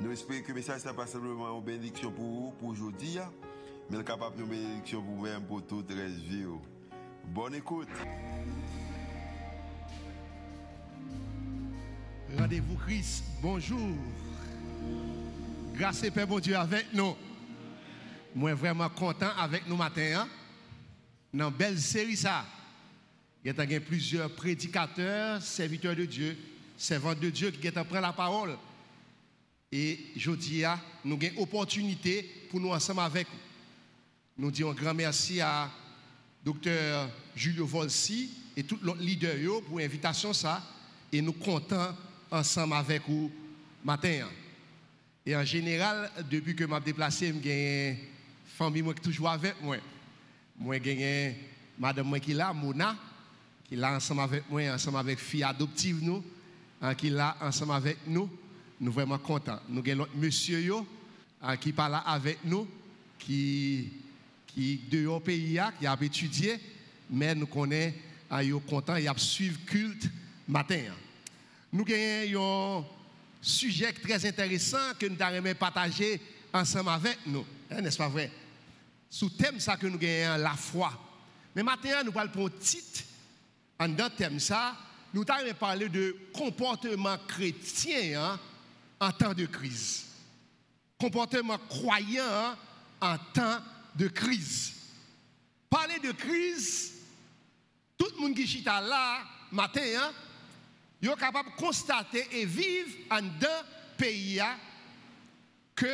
Nous espérons que le message n'est pas simplement une bénédiction pour vous, pour aujourd'hui, mais capable de bénédiction pour vous-même, pour toute la vie. Bonne écoute. Rendez-vous Christ, bonjour. Grâce et Père bon Dieu avec nous. Moi vraiment content avec nous matin. Hein? Dans une belle série ça. Il y a plusieurs prédicateurs, serviteurs de Dieu, servants de Dieu qui ont pris la parole. Et je dis, nous avons une opportunité pour nous ensemble avec vous. Nous disons grand merci à Dr. Julio Volsi et tous les leaders pour l'invitation. Et nous comptons ensemble avec vous matin. Et en général, depuis que je me déplacé, j'ai une famille qui toujours avec moi. Moi, j'ai madame qui est là, Mona, qui est là ensemble avec moi, ensemble avec fille adoptive nous, hein, qui est là ensemble avec nous. Nous vraiment contents. Nous avons l'autre monsieur yo, hein, qui parle avec nous, qui, qui de pays, qui a étudié, mais nous connaissons, hein, content, il a suivi culte matin. Nous avons un sujet très intéressant que nous avons partager ensemble avec nous, hein, n'est-ce pas vrai? Sous thème ça que nous avons la foi. Mais maintenant, nous parlons pour un titre, en dans thème ça, nous avons parlé de comportement chrétien hein, en temps de crise. Comportement croyant en temps de crise. Parler de crise, tout le monde qui est là, matin, hein, est capable de constater et vivre en un pays que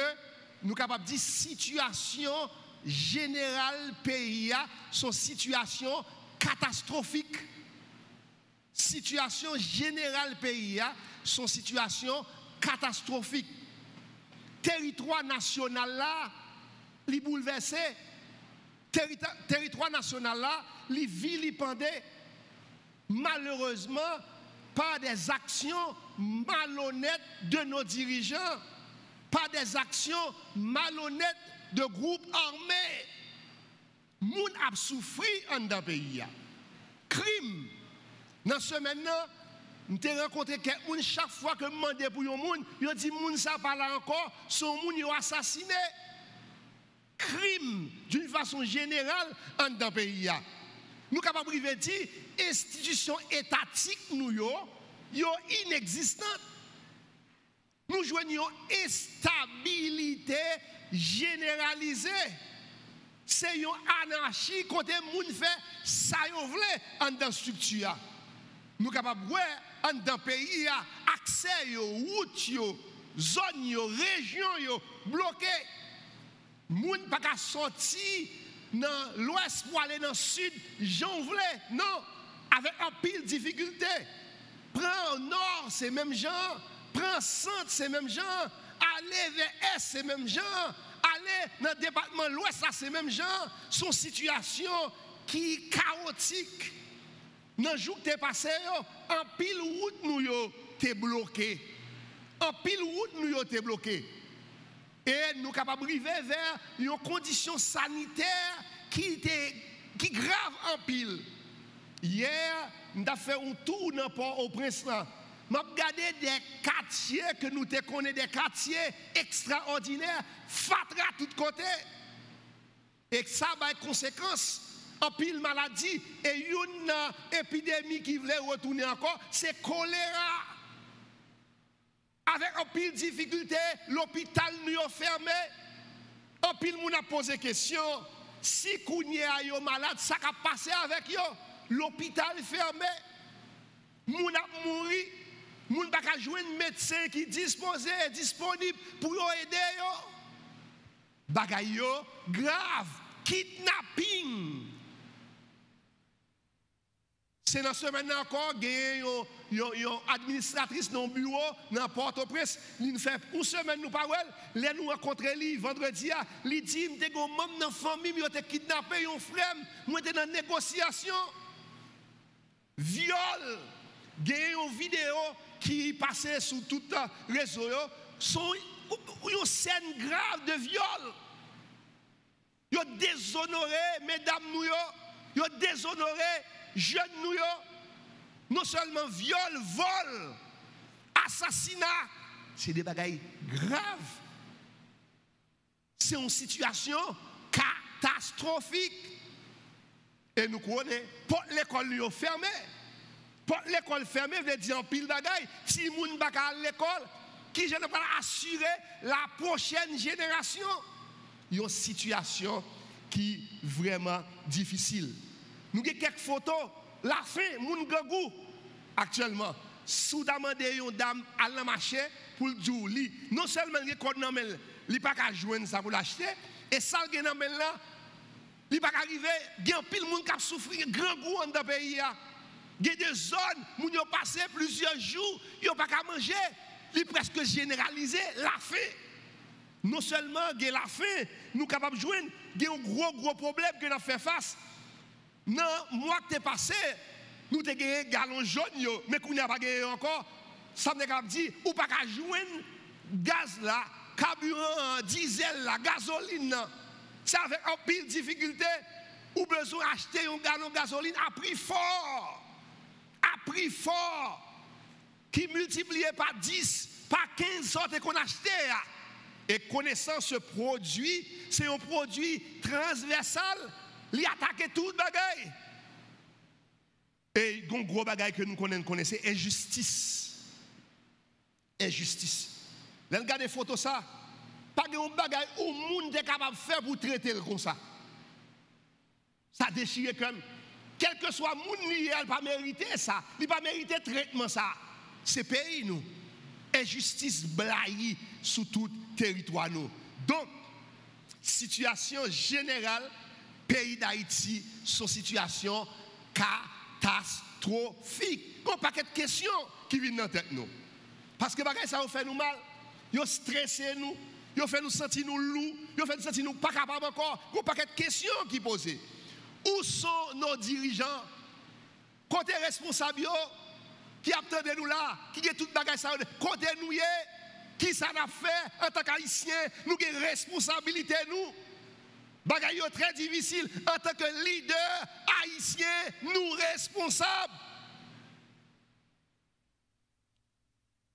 nous sommes capables de dire situation générale pays son situation catastrophique. Situation générale pays son situation catastrophique. Territoire national là, li bouleversé. Territoire national là, li vilipendé. Malheureusement, par des actions malhonnêtes de nos dirigeants, par des actions malhonnêtes de groupes armés. Moun a souffert en un pays. Crime. Dans ce maintenant, nous avons rencontré quelqu'un chaque fois que je demande pour dit moun ça encore, son monde assassiné. Crime d'une façon générale dans pays. Nous sommes capables de dire institutions étatiques nous yo inexistantes. Nous joignons instabilité généralisée. C'est une anarchie quand les gens fait ça vle en dans structure. Nous capables en dans pays accès yo route yo zone yo région yo bloqué moun pas qu'à sortir dans l'ouest pour aller dans le sud j'en voulais non avec un pile difficulté prends nord c'est même gens prends centre c'est même gens aller vers est c'est même gens aller dans le département l'ouest ça c'est même gens son situation qui chaotique dans le jour que tu passé, en pile route nous t'es bloqué. En pile route nous t'es bloqué. Et nous sommes capables d'arriver vers une condition sanitaire qui était qui grave en pile. Hier, nous avons fait un tour dans Port-au-Prince. Nous avons regardé des quartiers que nous connaissons, des quartiers extraordinaires, fatra à tous côtés. Et ça a des conséquences en pile maladie et une épidémie qui voulait retourner encore, c'est choléra. Avec un pile difficulté, l'hôpital nous a fermé. En pile, nous a posé question, si Kounye a yo malade, ça a passé avec yo? L'hôpital fermé. Moun a mouru. Moun pas jouer un médecin qui disposé, disponible pour aider yo. Bagay yo grave, kidnapping C'est dans ce semaine encore, il y a administratrice dans le bureau, dans Port-au-Prince, nous fait une semaine, nous parlons, là nous rencontrons lui vendredi, il dit, je suis membre de la famille, je suis kidnappé, un frère, je suis dans négociation. Viol. Il y a une vidéo qui passait sur tout le réseau, sont une scène grave de viol. Ils ont déshonoré, mesdames, nous, ils ont déshonoré jeunes nous, non seulement viol, vol, assassinat, c'est des bagailles graves. C'est une situation catastrophique. Et nous connaissons, pour l'école est fermée. Pour l'école fermée, veut dire en pile bagaille. Si moun pas à l'école, qui je ne pas assurer la prochaine génération? Une situation qui est vraiment difficile. Nous avons quelques photos. La fin, moun gangou, actuellement, demandé une dame à la marché pour le dire, non seulement il code nan il li pas qu'à joindre ça pour l'acheter et ça il nan là, il pas arriver, il y a pile monde qui a souffert grand goût dans le pays Il y a des zones où ils ont passé plusieurs jours, ils n'ont pas qu'à manger. Il presque généralisé la faim. Non seulement il y a la faim, nous sommes capables de joindre, il y a un gros gros problème que nous fait face. Non, moi qui passé, nous avons gagné galon jaune, mais qu'on n'a pas gagné encore. Ça veut dire, ou pas qu'à joindre gaz là, carburant, diesel là, gasoline Ça avec un pile difficulté, ou besoin d'acheter un galon de gasoline à prix fort. À prix fort. Qui multiplié par 10, par 15 sortes qu'on achetait. Et connaissant ce produit, c'est un produit transversal il attaque tout le bagaille. Et un gros bagaille que nous connaissons, c'est injustice. Injustice. Là, regardez les photos ça. Pas de bagaille où le monde est capable de faire pour traiter comme ça. Ça déchire comme. Quel que soit le monde, il n'a pas mérité ça. Il n'a pas mérité traitement ça. C'est pays nous. Injustice blaye sur tout territoire nous. Donc, situation générale pays d'Haïti son situation catastrophique. A pas de questions qui viennent dans tête. Parce que ça fait nous mal. Ils stressé nous. Ils fait nous sentir nous loups. Ils fait nous sentir nous pas capables encore. A pas de questions qui posent. Où sont nos dirigeants? Côté responsable qui attendent nous là, qui est tout bagage ça, côté nous qui ça a fait? En tant qu'haïtien, nous avons responsabilité nous. Bagaille très difficile en tant que leader haïtien, nous responsables.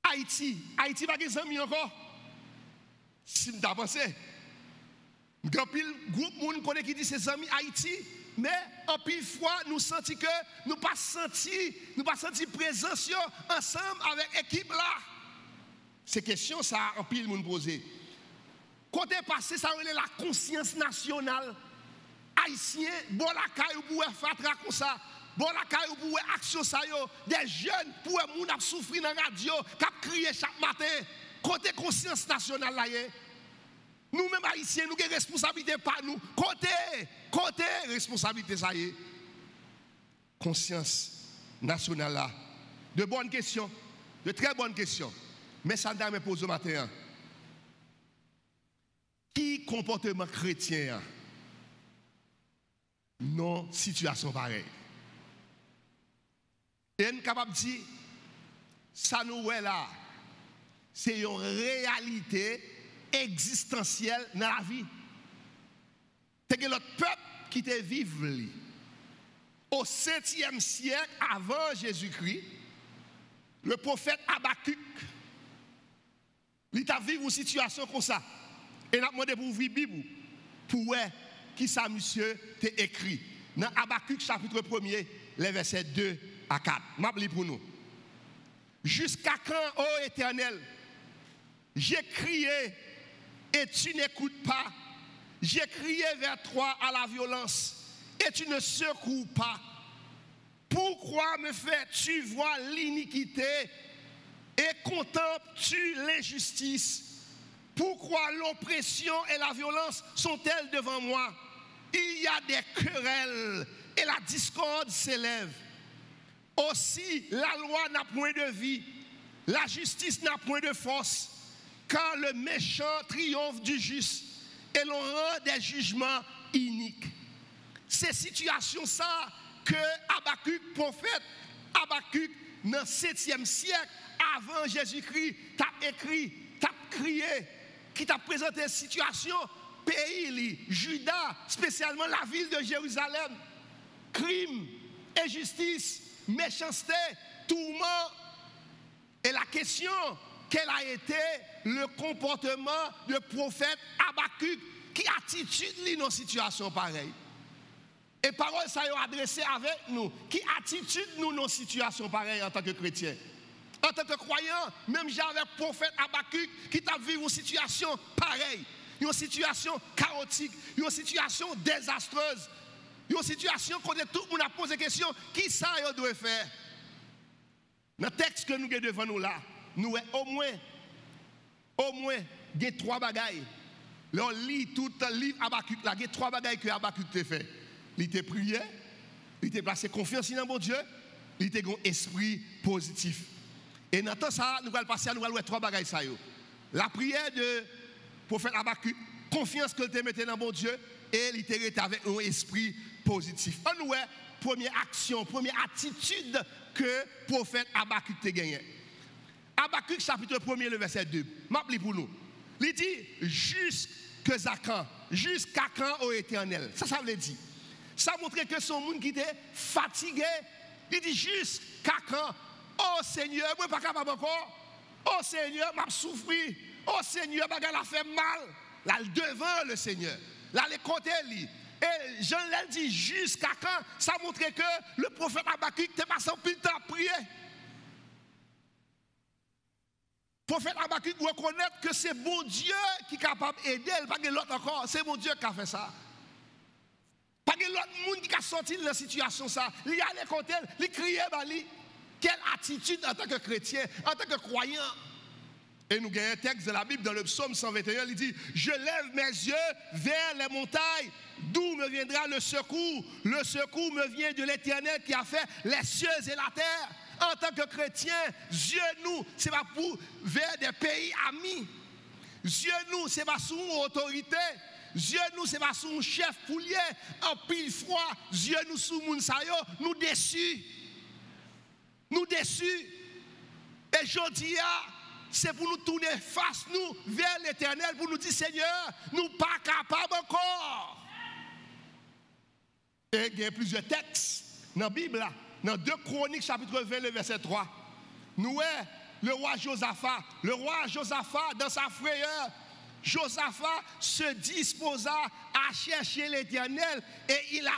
Haïti, Haïti pas des amis encore. Si vous pensé, grand pile groupe monde connaît qui dit ses amis Haïti, mais en pile fois nous sentons que nous pas senti, nous pas senti présence ensemble avec l'équipe là. Ces questions ça en pile monde posé. Côté passé, ça relève la conscience nationale. Haïtien, bon la caille pour faire comme ça. Bon la caille pour action ça. Des jeunes pour moun a souffrir dans la radio, qui crié chaque matin. Côté conscience nationale là Nous-mêmes haïtiens, nous avons responsabilité par nous. Côté, côté responsabilité ça y est. Conscience nationale là. De bonnes questions, de très bonnes questions. Mais ça me pose au matin. Qui comportement chrétien non situation pareille. Et on est capable de dire, ça nous est là, c'est une réalité existentielle dans la vie. C'est que l'autre peuple qui te vive au 7e siècle avant Jésus-Christ, le prophète Habakkuk, il a vécu une situation comme ça. Et n'a demandé pour ouvrir la Bible pour qui ça monsieur t'a écrit. Dans Habakkuk chapitre 1er, les versets 2 à 4. M'a pour nous. Jusqu'à quand, ô Éternel, j'ai crié et tu n'écoutes pas? J'ai crié vers toi à la violence et tu ne secours pas. Pourquoi me fais-tu voir l'iniquité et contemples-tu l'injustice? Pourquoi l'oppression et la violence sont-elles devant moi? Il y a des querelles et la discorde s'élève. Aussi, la loi n'a point de vie, la justice n'a point de force, quand le méchant triomphe du juste et l'on rend des jugements iniques. C'est situation ça que Habakkuk, prophète Habakkuk, dans le 7e siècle, avant Jésus-Christ, t'a écrit, t'a crié, qui t'a présenté une situation, pays, Juda, spécialement la ville de Jérusalem, crime, injustice, méchanceté, tourment. Et la question, quel a été le comportement du prophète Habakkuk qui attitude dans une situation pareille? Et parole ça a adressé avec nous. Qui attitude nous dans une situation pareille en tant que chrétien? En tant que croyant, même j'avais prophète Habakkuk qui t'a vécu une situation pareille. Une situation chaotique, une situation désastreuse, une situation où tout le monde a posé la question qui ça doit faire? Dans le texte que nous avons devant nous là, nous avons au moins, au moins, des trois bagailles. on lit tout le livre Habakkuk là, il y a trois bagailles que Habakkuk a fait. Il était prié, il était placé confiance dans mon Dieu, il était un esprit positif. Et dans tout ça, nous allons passer à nous allons trois bagailles ça. La prière de prophète Habakkuk, confiance que tu mettais dans mon Dieu, et il avec un esprit positif. On nous première action, première attitude que prophète Habakkuk a gagné. Habakkuk chapitre 1 le verset 2. M'appelez pour nous. Il dit jusqu'à quand, jusqu'à quand au éternel? Ça, ça veut dire. Ça montre que son monde qui était fatigué. Il dit jusqu'à quand. Oh Seigneur, moi pas capable encore. Oh Seigneur, m'a souffert. Oh Seigneur, bagarre a fait mal. Là, devant le Seigneur. Là, les côtés, et Jean l'a dit jusqu'à quand Ça montre que le prophète Habakkuk était passé plus de temps à prier. Le prophète Habakkuk reconnaître que c'est bon Dieu qui est capable d'aider, pas l'autre encore. C'est bon Dieu qui a fait ça. Pas l'autre monde qui a sorti de la situation. Ça. Il y a les côtés, il criait, quelle attitude en tant que chrétien, en tant que croyant? Et nous avons un texte de la Bible dans le psaume 121, il dit, je lève mes yeux vers les montagnes, d'où me viendra le secours. Le secours me vient de l'Éternel qui a fait les cieux et la terre. En tant que chrétien, Dieu nous, c'est pas pour vers des pays amis. Dieu nous, c'est pas sous autorité. Dieu nous, c'est pas sous chef poulier. En pile froid, Dieu nous sous moun nous déçus. Déçus. Et je dis, c'est pour nous tourner face nous vers l'éternel, pour nous dire Seigneur, nous pas capables encore. Et il y a plusieurs textes dans la Bible, dans 2 Chroniques, chapitre 20, le verset 3. Nous, le roi Josaphat, le roi Josaphat, dans sa frayeur, Josaphat se disposa à chercher l'éternel et il, a,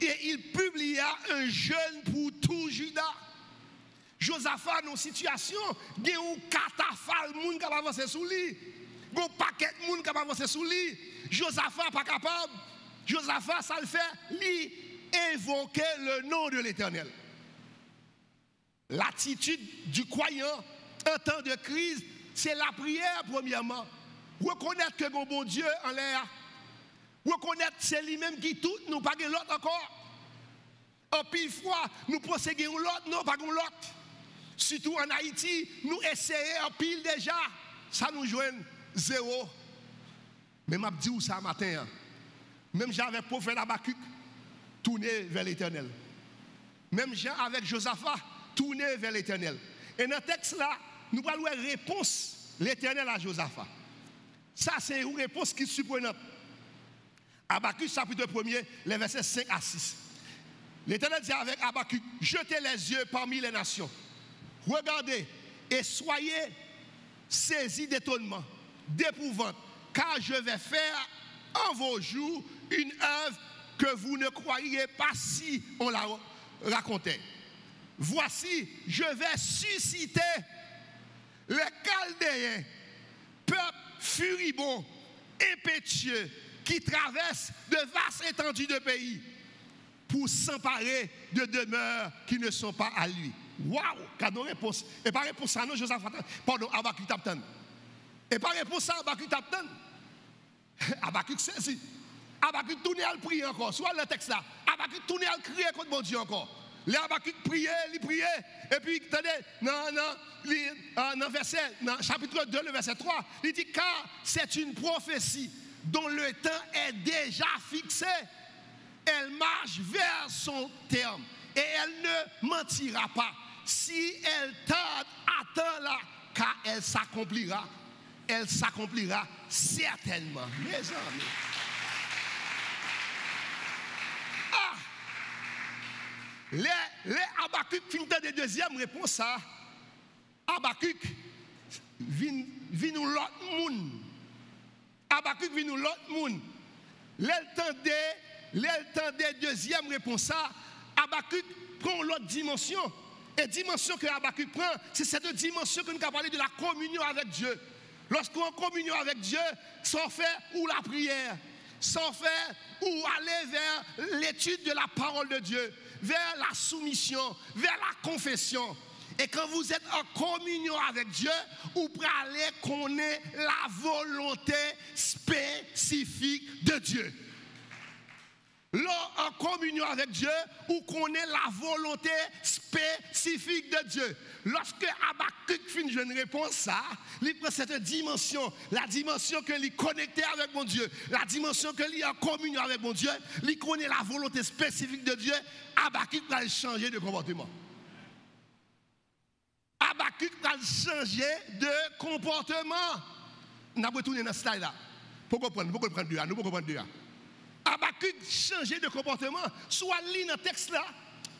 et il publia un jeûne pour tout Judas. Josaphat, dans une situation, il y a un catafal, moun qui avancer sous lui. Il y a un paquet de monde qui avancer sous lui. Josaphat pas capable. Josaphat, ça le fait, lui, évoquer le nom de l'Éternel. L'attitude du croyant en temps de crise, c'est la prière, premièrement. Reconnaître que mon bon Dieu en l'air. Reconnaître que c'est lui-même qui tout, nous pas l'autre encore. En pile fois, nous procédons l'autre, non, pas l'autre. Surtout en Haïti, nous essayons en pile déjà. Ça nous joue zéro. Mais m'a dit où ça matin. Hein? Même avec prophète Abacuc, tourner vers l'éternel. Même Jean avec Josaphat, tourner vers l'éternel. Et dans le texte là, nous allons une réponse l'éternel à Josaphat. Ça, c'est une réponse qui est surprenante. Abacuc, chapitre 1er, les versets 5 à 6. L'éternel dit avec Abacuc, jetez les yeux parmi les nations. Regardez et soyez saisis d'étonnement, d'épouvante, car je vais faire en vos jours une œuvre que vous ne croyez pas si on la racontait. Voici, je vais susciter les Chaldéens, peuple furibond, impétueux, qui traverse de vastes étendues de pays pour s'emparer de demeures qui ne sont pas à lui. Waouh, cadeau réponse. Et pas réponse ça, non, Joseph, pardon, Abakuk Taptan. Et pas réponse ça, Abakuk Taptan. Abakuk saisi. Abakuk tourne à prier encore. Soit le texte là. Abakuk tourne à crier contre mon Dieu encore. Les Habakkuk priait, il priait. Et puis, attendez, non, non, euh, dans, verset, dans chapitre 2, le verset 3, il dit car c'est une prophétie dont le temps est déjà fixé. Elle marche vers son terme et elle ne mentira pas. Si elle tarde, attends-la, car elle s'accomplira. Elle s'accomplira certainement. Mes amis. Les, les Habakkuk finissent de deuxième réponse à Habakkuk vient nous l'autre monde. Habakkuk vient nous l'autre monde. L'entendait deuxième réponse à Habakkuk prend l'autre dimension. Et dimension que Habakkuk prend, c'est cette dimension que nous avons parlé de la communion avec Dieu. Lorsqu'on est en communion avec Dieu, sans faire ou la prière, sans faire ou aller vers l'étude de la parole de Dieu, vers la soumission, vers la confession. Et quand vous êtes en communion avec Dieu, vous pouvez aller connaître la volonté spécifique de Dieu. En communion avec Dieu, vous connaissez la volonté spécifique de Dieu. Lorsque Habakkuk finit une réponse ça, il prend cette dimension, la dimension que est connecté avec mon Dieu, la dimension que est en communion avec mon Dieu, il connaît la volonté spécifique de Dieu, Habakkuk va changer de comportement. Habakkuk va changer de comportement. On a retourné dans ce slide là. Pourquoi prendre, pourquoi prendre deux, nous pourquoi prendre deux. Habakkuk changer de comportement. Soit lit dans le texte là,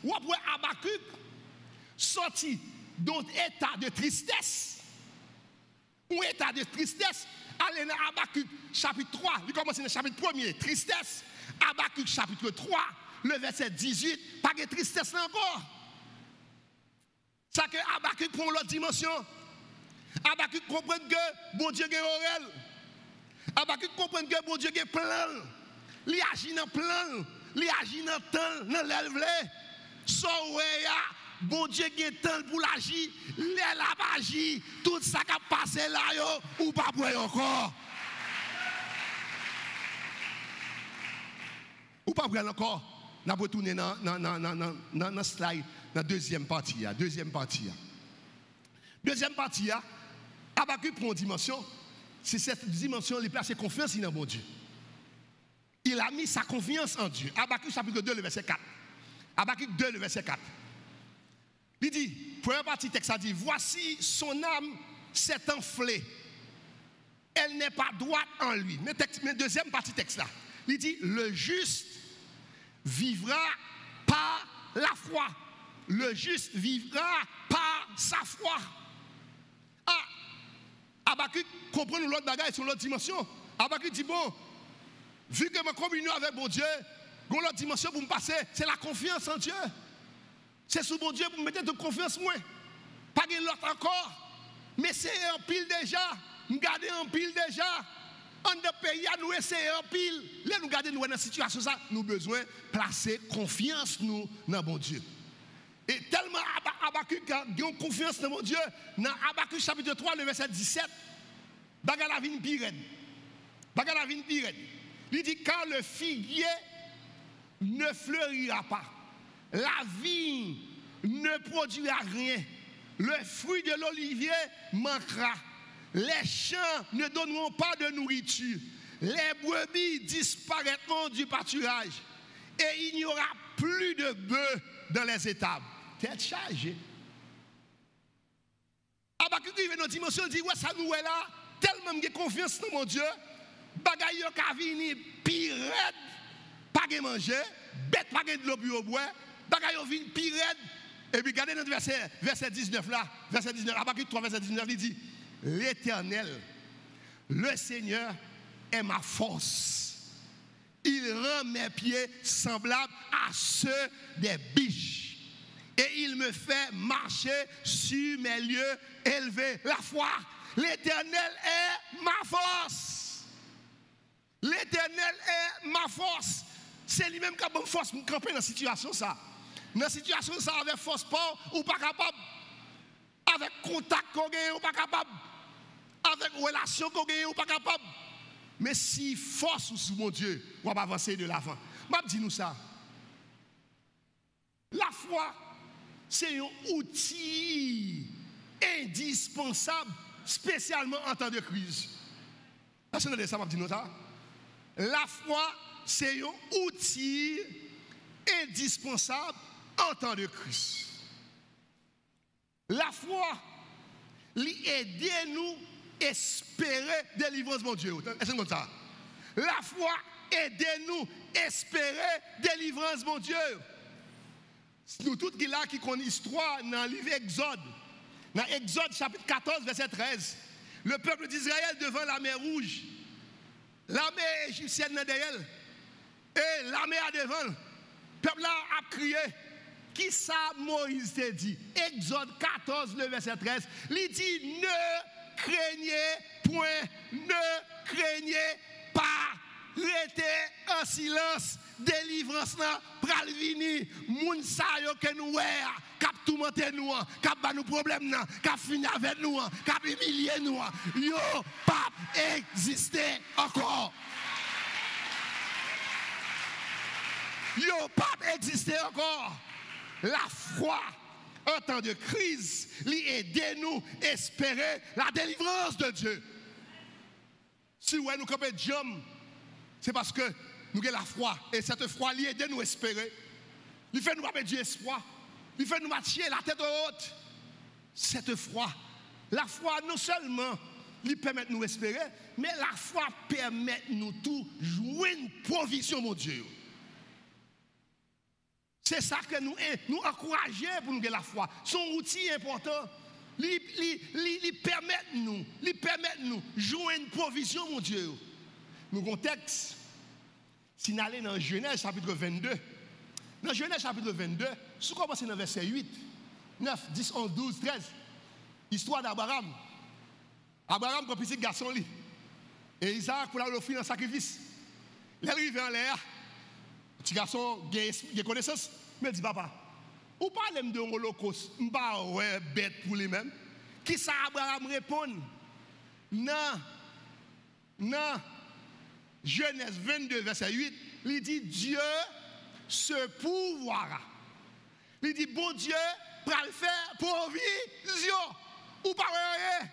ou après Habakkuk sorti d'un état de tristesse, ou état de tristesse, allez dans Habakkuk chapitre 3, il commence dans le chapitre 1er, tristesse, Habakkuk chapitre 3, le verset 18, pas de tristesse encore. Ça que Habakkuk prend l'autre dimension. Habakkuk comprend que bon Dieu est réel. Habakkuk comprend que bon Dieu est plein. Il agit dans plan, il agit dans temps, dans l'élève. So bon Dieu qui est temps pour l'agir, l'élève agit, tout ça qui a passé là, yo, ou pas pour encore. Ou pas encore. Nous avons retourné dans la slide, dans la deuxième partie. Deuxième partie. Deuxième partie, Abacu prend dimension. C'est cette dimension, il place confiance dans bon Dieu il a mis sa confiance en Dieu. Habakkuk chapitre 2, le verset 4. Habakkuk 2, le verset 4. Il dit, première partie texte, ça dit, voici son âme s'est enflée. Elle n'est pas droite en lui. Mais, deuxième partie texte là. Il dit, le juste vivra par la foi. Le juste vivra par sa foi. Ah, Habakkuk comprend l'autre bagaille sur l'autre dimension. Habakkuk dit, bon, vu que ma communion avec mon Dieu, l'autre dimension pour me passer, c'est la confiance en Dieu. C'est sous mon Dieu pour me mettre de confiance moi. Pas de l'autre encore. Mais c'est un pile déjà. Nous gardons un pile déjà. En de pays, nous essayons un pile. Là, nous gardons nous dans situation ça, nous besoin de placer confiance nous dans mon Dieu. Et tellement Abacu a confiance dans mon Dieu, dans chapitre 3, le verset 17, Bagala vin pired. Bagala vin pired. Il dit car le figuier ne fleurira pas, la vigne ne produira rien, le fruit de l'olivier manquera, les champs ne donneront pas de nourriture, les brebis disparaîtront du pâturage. Et il n'y aura plus de bœufs dans les étables. Tête chargée. Abakouk il dans dimension, il dit, ouais, ça nous est là, tellement j'ai confiance dans mon Dieu, bagay yo ka vini pas de manger, bête pas de l'eau pour boire, bagay yo vini pi red. Et puis regardez notre verset, verset 19 là, verset 19, Habakkuk 3, verset 19, il dit, l'Éternel, le Seigneur est ma force. Il rend mes pieds semblables à ceux des biches. Et il me fait marcher sur mes lieux élevés. La foi, l'Éternel est ma force. L'éternel est ma force. C'est lui-même qui a bonne force pour camper dans la situation ça. Dans la situation ça, avec force pas, ou pas capable. Avec contact qu'on gagne, ou pas capable. Avec relation qu'on gagne, ou pas capable. Mais si force ou mon Dieu, on va avancer de l'avant. Je dis nous ça. La foi c'est un outil indispensable, spécialement en temps de crise. Ça m'a dit ça? La foi, c'est un outil indispensable en temps de crise. La foi, lui aider nous espérer délivrance, mon Dieu. Est-ce que ça? La foi, aidez-nous espérer délivrance, mon Dieu. Nous tous qui là qui connaissons l'histoire dans le livre Exode, dans Exode chapitre 14, verset 13, le peuple d'Israël devant la mer rouge, l'armée égyptienne derrière, et l'armée à devant, le peuple a crié. Qui ça Moïse te dit? Exode 14, le verset 13, il dit ne craignez point, ne craignez pas. Rester en silence, délivrance là, pral vini, moun sa yo que nous cap tout monter nous, cap ba nous problème nan, cap fini avec nous, cap humilier nous, yo pas exister encore. Yo pas exister encore. La foi en temps de crise, lui aider nous espérer la délivrance de Dieu. Si ouais nous campons jam c'est parce que nous avons la foi. Et cette foi, elle aide nous espérer. Il fait nous avoir du espoir. Il fait nous marcher la tête haute. Cette foi, la foi non seulement lui permet de nous espérer, mais la foi permet de nous tout jouer une provision, mon Dieu. C'est ça que nous, nous encourageons pour nous avoir la foi. Son outil important. Il permet nous, lui permet nous jouer une provision, mon Dieu. Nous avons texte. Si nous allons dans Genèse chapitre 22, dans Genèse chapitre 22, si vous commencez dans verset 8, 9, 10, 11, 12, 13, histoire d'Abraham. Abraham, comme petit garçon, lui. Et Isaac, pour l'offrir un sacrifice. Il est arrivé en l'air. Petit garçon, il a connaissance. Mais dit, papa, ou parlez de l'Holocauste, je ne ouais, bête pour lui-même. Qui ça Abraham répond? Non, non, Genèse 22, verset 8, il dit Dieu se pouvoira. Il dit bon Dieu pour le faire provision. Ou pas rien.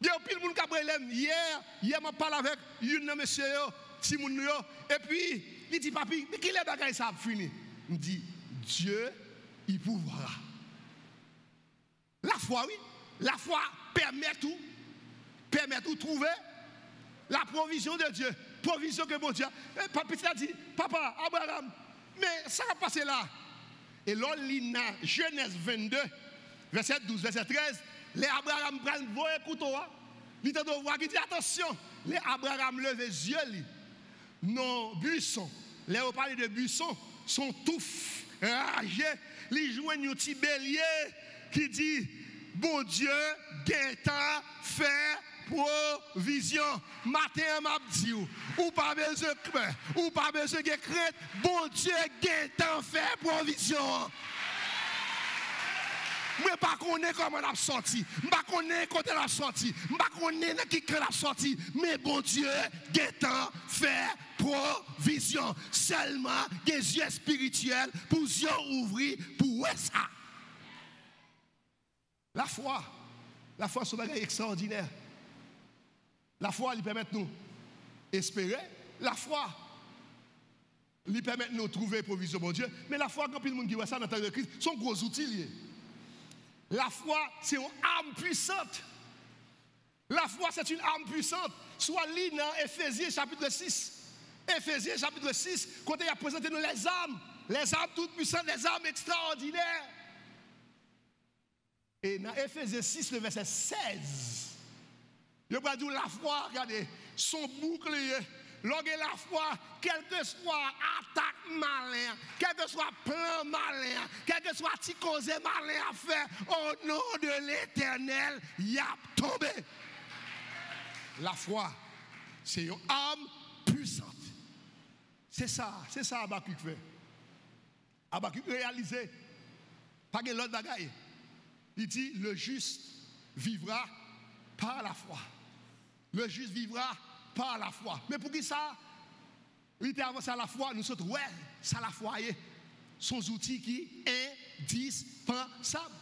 Il y a pile monde qui hier, hier m'a parlé avec une monsieur Simon et puis il dit papi, mais qui est bagaille ça fini? Il dit Dieu il pouvoira. La foi oui, la foi permet tout permet tout trouver la provision de Dieu. Provision que mon Dieu. Et papa a dit, papa, Abraham, mais ça va passer là. Et là, il Genèse 22, verset 12, verset 13, les Abraham prennent vos couteau. Hein. Il dit attention, les Abraham lèvent les yeux. Non, buissons. Les on parle de buissons, sont tous ragés. Ils jouent un petit bélier qui dit, bon Dieu, guettant, fait provision. Matin, m'a dit, ou pas besoin de ou pas besoin de crainte, bon Dieu, temps faire provision. Je ne pas comment on a sorti. Je ne pas comment on a sorti. Je ne pas qui a sorti. Mais bon Dieu, temps faire provision. Seulement des yeux spirituels pour yeux ouvrir pour ça. La foi, la foi, c'est un extraordinaire. La foi lui permet de nous espérer. La foi lui permet de nous trouver provision, mon Dieu. Mais la foi, quand il y a qui voit ça dans le temps de Christ, sont gros outils. La foi, c'est une arme puissante. La foi, c'est une arme puissante. Soit lit dans Ephésiens chapitre 6. Ephésiens chapitre 6, quand il a présenté nous les armes, les armes toutes puissantes, les armes extraordinaires. Et dans Ephésiens 6, le verset 16, je vais dire la foi, regardez, son bouclier. Lorsque la foi, quel que soit attaque malin, quel que soit plan malin, quel que soit petit cause malin à faire, au nom de l'éternel, il a tombé. La foi, c'est une âme puissante. C'est ça, c'est ça Abacuc fait. Abacuc réalisé, pas de l'autre bagaille. Il dit, le juste vivra par la foi. Le juste vivra par la foi. Mais pour qui ça? Il était avancé à la foi, nous sommes, ouais, ça la foi. sont outils qui indispensables.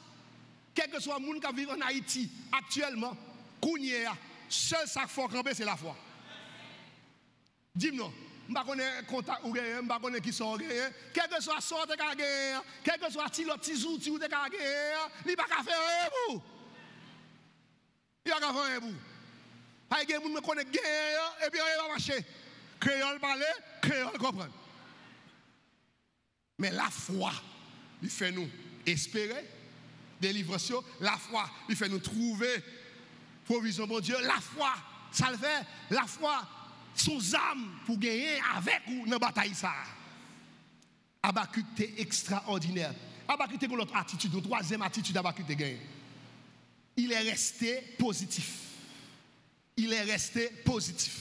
Quel que soit le monde qui vit en Haïti actuellement, Kounia, seul sac fort c'est la foi. Dis-moi, je ne connais pas contact ou je ne connais qui rien. Quel que soit sort de quel que soit petit petit outil ou de gagner, il n'y a pas faire rien pour. Il n'y a pas faire rien pour. Pas de me connaît gagner et puis il va marcher. Créole parler, créole comprendre. Mais la foi, il fait nous espérer délivrance, la foi, il fait nous trouver provision, bon Dieu. La foi, ça. La foi, son âme pour gagner avec nous dans la bataille. Ça. Est extraordinaire. Abacut est l'autre attitude, la troisième attitude est gagné. Il est resté positif. Il est resté positif.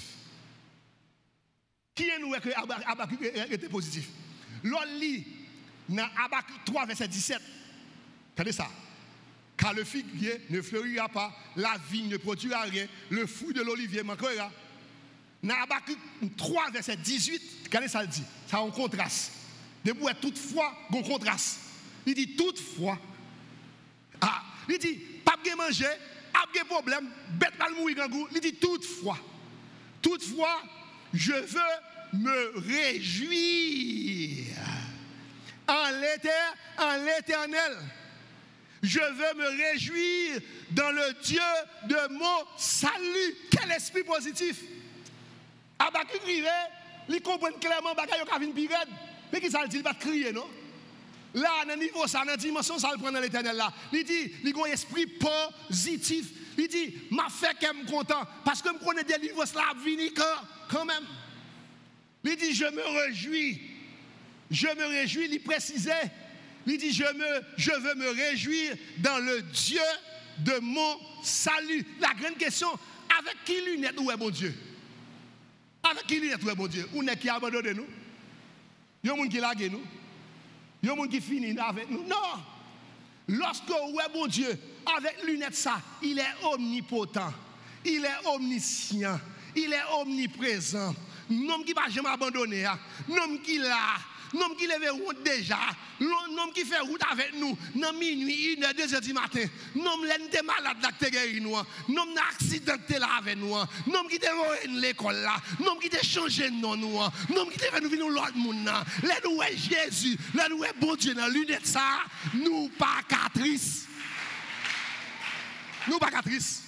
Qui est nous que Abacut était positif? L'on lit dans Abacut 3, verset 17. Regardez ça. Car le figuier ne fleurira pas, la vigne ne produira rien, le fruit de l'olivier manquera. Dans Habakkuk 3, verset 18, regardez ça dit. Ça a un contraste. Debout toutefois, un contraste. Il dit toutefois. Ah, il dit, pas de manger, pas de problème, bête mal mourir Il dit toutefois. Toutefois, je veux me réjouir en l'éternel je veux me réjouir dans le Dieu de mon salut. Quel esprit positif. Abakou rive, il comprend clairement ka vin pi Mais qui ça dit, il va crier non? Là, dans niveau ça, dans dimension ça le prend dans l'éternel là. Il dit, il a un esprit positif. Il dit, m'a fait qu'elle content parce que me connais des livres là vini quand même. Il dit, je me réjouis. Je me réjouis, il précisait il dit, je, me, je veux me réjouir dans le Dieu de mon salut. La grande question, avec qui lunette où est mon Dieu? Avec qui lunette où est mon Dieu? Où est qui a abandonné nous? Il y a un monde qui lague nous. Il y a monde qui finit avec nous. Non. Lorsque où est mon Dieu, avec lunette ça, il est omnipotent. Il est omniscient. Il est omniprésent. Non qui va jamais abandonner. Hein. Non qui l'a Nom qui lève route déjà, nom qui fait route avec nous, dans minuit, une heure, deux heures du matin, nom l'ente malade là qui guéri nous, nom accidenté là avec nous, nom qui te l'école là, nom qui te changé nom nous, nom qui te fait nous venir l'autre monde là, là nous est Jésus, là nous est bon Dieu dans lunette ça, nous pas catrice. Nous pas catrice.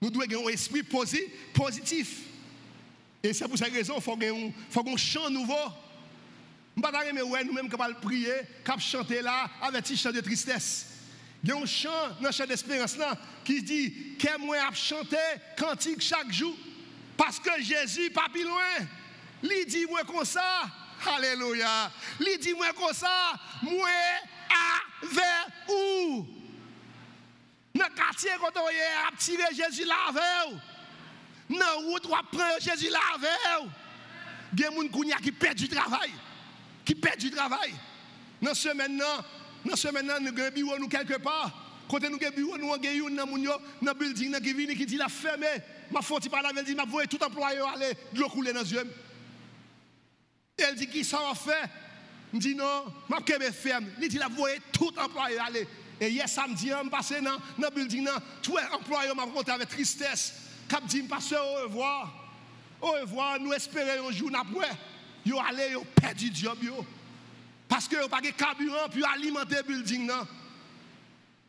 Nous devons avoir un esprit positif. Et c'est pour cette raison qu'il faut un chant nouveau. Je ne pas nous-mêmes qui prier, qui chanter là avec un chant de tristesse. Il y a un chant dans le chant d'espérance là qui dit que moi à chanter cantique chaque jour parce que Jésus pas plus loin. Il dit moi comme ça. Alléluia. Il dit moi comme ça, moi avec où Dans le quartier quand on a tiré Jésus là avec Dans la route on prend Jésus là avec Il y a des gens qui perdent du travail qui perd du travail. Dans ce maintenant, dans nous avons un bureau nous quelque part. Quand nous avons bureau, nous avons un dans le building qui vient qui dit la fermé. Ma faute, dit, ma voix tout employé aller l'eau couler dans. Elle dit, qui ça va faire? Je dis non, ma kebe ferme. Elle dit, la voix tout employé aller. Et hier samedi, je passé dans le building, tout employé m'a rencontré avec tristesse. Cap dit, au revoir. Au revoir, nous espérons un jour après yo allé yo perdu job yo. Parce que yo pas de carburant pour alimenter building non.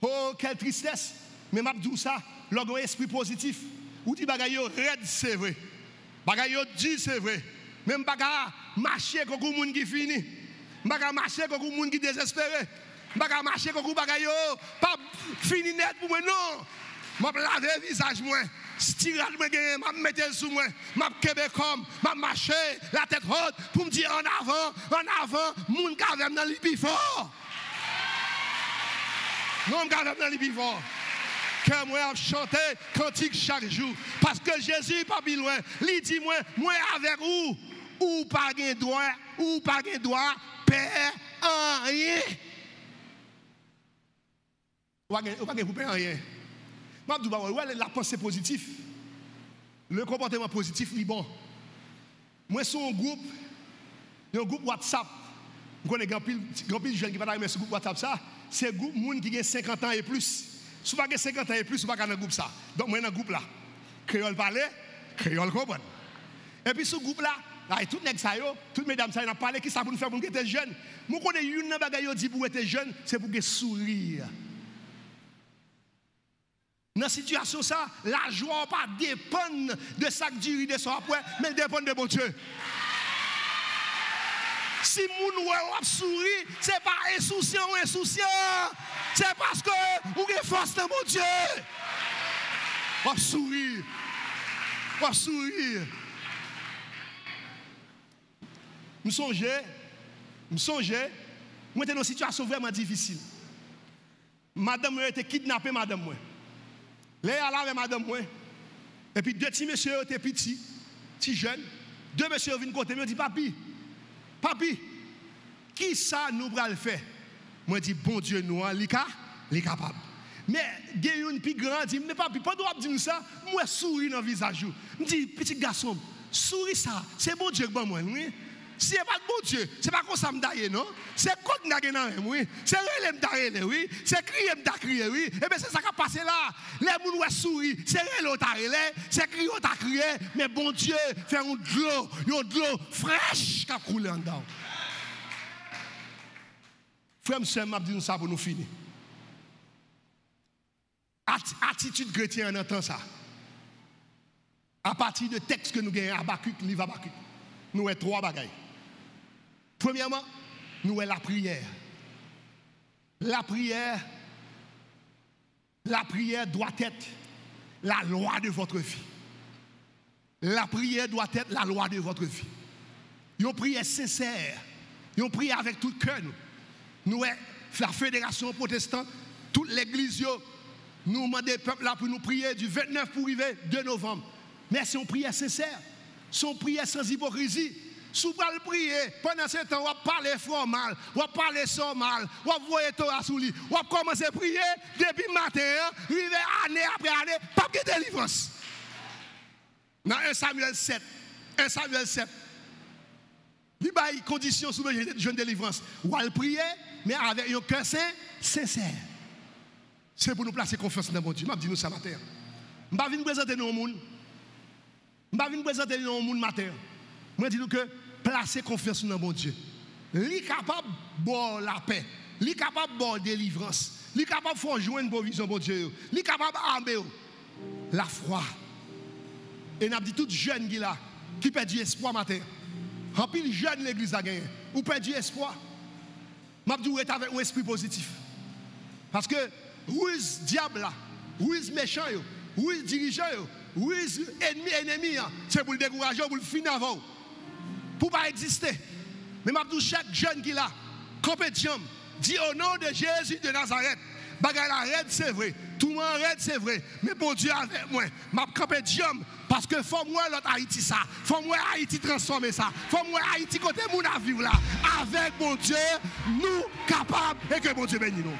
Oh quelle tristesse. Mais m'a dit ça logo esprit positif. Ou dit bagay yo red c'est vrai. Bagay yo dit c'est vrai. Même bagay marcher comme moun qui fini bagay marcher comme moun qui désespéré. Bagay marcher comme bagay yo pas fini net pour moi non. M'a laver visage moi Stiral me gagné, m'a mettre sous moi, m'a kebe comme, m'a marché la tête haute pour me dire en avant, en avant, moun kavem dans le plus fort. Non, kavem dans le plus fort. Que moi a chanté cantique chaque jour parce que Jésus pas bien loin. Il dit moi, moi avec vous ou pas de droit, ou pas de droit, père en rien. Ou pas de rien. Je la pensée positive. Le comportement positif est bon. Moi, je suis un groupe, un groupe WhatsApp. Je connais grand pile grand pile jeune qui pas dans ce groupe WhatsApp c'est groupe monde qui a 50 ans et plus. Si vous pas 50 ans et plus, vous pas dans le groupe ça. Donc moi dans le groupe là. Créole parler, créole comprendre. Et puis ce groupe là, là tout nèg ça yo, toutes mesdames ça n'a parlé qui ça pour nous faire pour nous être jeunes? Moi connais une bagaille dit pour être jeune, c'est pour que sourire. Dans la situation la joie pas dépend de ça que Dieu de son après, mais dépend de mon Dieu. Si moun ou sourit, ce n'est pas insouciant ou insouciant. C'est parce que vous avez force de mon Dieu. Ou sourire. Ou sourire. Je songe, je songe, moi dans une situation vraiment difficile. Madame été kidnappée, madame. Là, là, avec madame, moi. Et puis deux petits messieurs étaient petits, petits jeunes. Deux messieurs viennent côté, me dit Papi, papi, qui ça nous va le faire? Moi, dis Bon Dieu, nous, il est capable. Mais il y a une plus grande, dit Mais papi, pas droit dire ça. Moi, souris dans le visage. Je dis Petit garçon, souris ça, c'est bon Dieu que moi, oui. Si ce n'est pas bon Dieu, ce n'est pas comme ça que non? C'est quoi que oui? C'est relève d'aller, oui? C'est crier crier, oui? Et bien c'est ça qui a passé là. Les gens ont souri, c'est relève d'aller, c'est crier crier, mais bon Dieu fait un de l'eau, une de fraîche qui a coulé en dedans. Frère, monsieur, m'a dit ça pour nous finir. Attitude chrétienne en entend ça. À partir de texte que nous gagnons, Abacuc, livre Abacuc, nous avons trois bagailles. Premièrement, nous avons la prière. La prière, la prière doit être la loi de votre vie. La prière doit être la loi de votre vie. Une prière sincère. Une prière avec tout cœur. Nous, la fédération protestante, toute l'église, nous demandons peuple là pour nous prier du 29 pour arriver 2 novembre. Mais c'est une prière sincère. C'est une prière sans hypocrisie. Si vous le prier, pendant ce temps, vous parler fort mal, vous parler sans mal, vous voyez Torah sous lui, vous commencez à prier depuis matin, arriver année après année, pas de délivrance. Dans 1 Samuel 7, 1 Samuel 7, il y a des conditions sous le jeune délivrance. Vous allez prier, mais avec un cœur sincère. C'est pour nous placer confiance dans mon Dieu. Je vais nous ça matin. Je vais venir présenter nous au monde. Je vais venir présenter nous au monde matin. Je vais dire que placer confiance dans mon Dieu. Est capable de la paix. Est capable de la délivrance. Est capable de faire une provision, mon Dieu. Est capable d'armer la foi. Et nous dit tout jeune qui là, qui perd du espoir matin. En plus, jeune l'église a gagné. Ou perd du espoir. Je dis être avec un esprit positif. Parce que, où est diable là? Où est méchant? Où est dirigeant? Où est ennemi, ennemi? Hein? C'est pour le décourager, pour le finir avant pour pas exister. Mais je chaque jeune qui là, dit au nom de Jésus de Nazareth. Bagay la red, c'est vrai. Tout le monde red, c'est vrai. Mais bon Dieu avec moi, m'a compétition parce que faut moi l'autre Haïti ça. Faut moi Haïti transformer ça. Faut moi Haïti côté mon vivre là. Avec mon Dieu, nous capables et que mon Dieu bénisse nous.